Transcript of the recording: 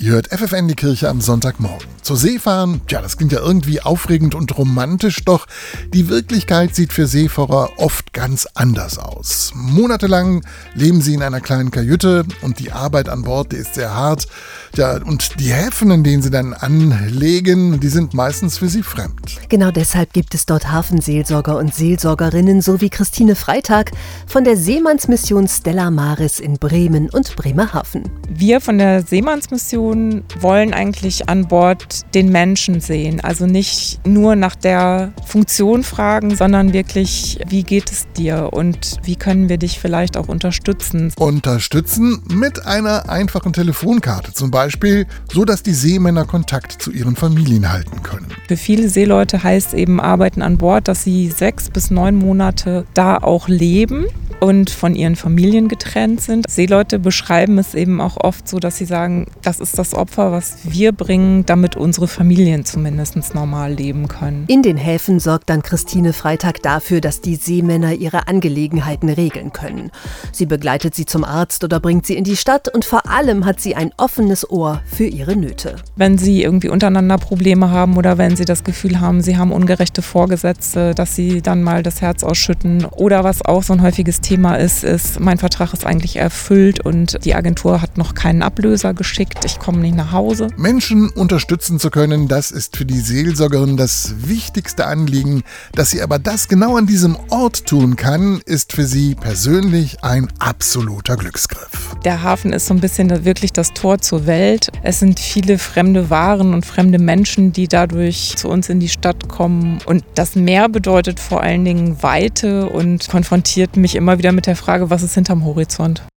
Ihr hört FFN die Kirche am Sonntagmorgen. Zur See fahren, ja, das klingt ja irgendwie aufregend und romantisch, doch die Wirklichkeit sieht für Seefahrer oft ganz anders aus. Monatelang leben sie in einer kleinen Kajüte und die Arbeit an Bord, die ist sehr hart. Ja, und die Häfen, in denen sie dann anlegen, die sind meistens für sie fremd. Genau deshalb gibt es dort Hafenseelsorger und Seelsorgerinnen, so wie Christine Freitag von der Seemannsmission Stella Maris in Bremen und Bremerhaven. Wir von der Seemannsmission wollen eigentlich an Bord den Menschen sehen. Also nicht nur nach der Funktion fragen, sondern wirklich, wie geht es dir und wie können wir dich vielleicht auch unterstützen. Unterstützen mit einer einfachen Telefonkarte zum Beispiel, so dass die Seemänner Kontakt zu ihren Familien halten können. Für viele Seeleute heißt eben Arbeiten an Bord, dass sie sechs bis neun Monate da auch leben und von ihren Familien getrennt sind. Seeleute beschreiben es eben auch oft so, dass sie sagen, das ist das Opfer, was wir bringen, damit unsere Familien zumindest normal leben können. In den Häfen sorgt dann Christine Freitag dafür, dass die Seemänner ihre Angelegenheiten regeln können. Sie begleitet sie zum Arzt oder bringt sie in die Stadt und vor allem hat sie ein offenes Ohr für ihre Nöte. Wenn sie irgendwie untereinander Probleme haben oder wenn sie das Gefühl haben, sie haben ungerechte Vorgesetzte, dass sie dann mal das Herz ausschütten oder was auch so ein häufiges Thema ist, ist, mein Vertrag ist eigentlich erfüllt und die Agentur hat noch keinen Ablöser geschickt, ich komme nicht nach Hause. Menschen unterstützen zu können, das ist für die Seelsorgerin das wichtigste Anliegen. Dass sie aber das genau an diesem Ort tun kann, ist für sie persönlich ein absoluter Glücksgriff. Der Hafen ist so ein bisschen wirklich das Tor zur Welt. Es sind viele fremde Waren und fremde Menschen, die dadurch zu uns in die Stadt kommen. Und das Meer bedeutet vor allen Dingen Weite und konfrontiert mich immer wieder mit der Frage, was ist hinterm Horizont.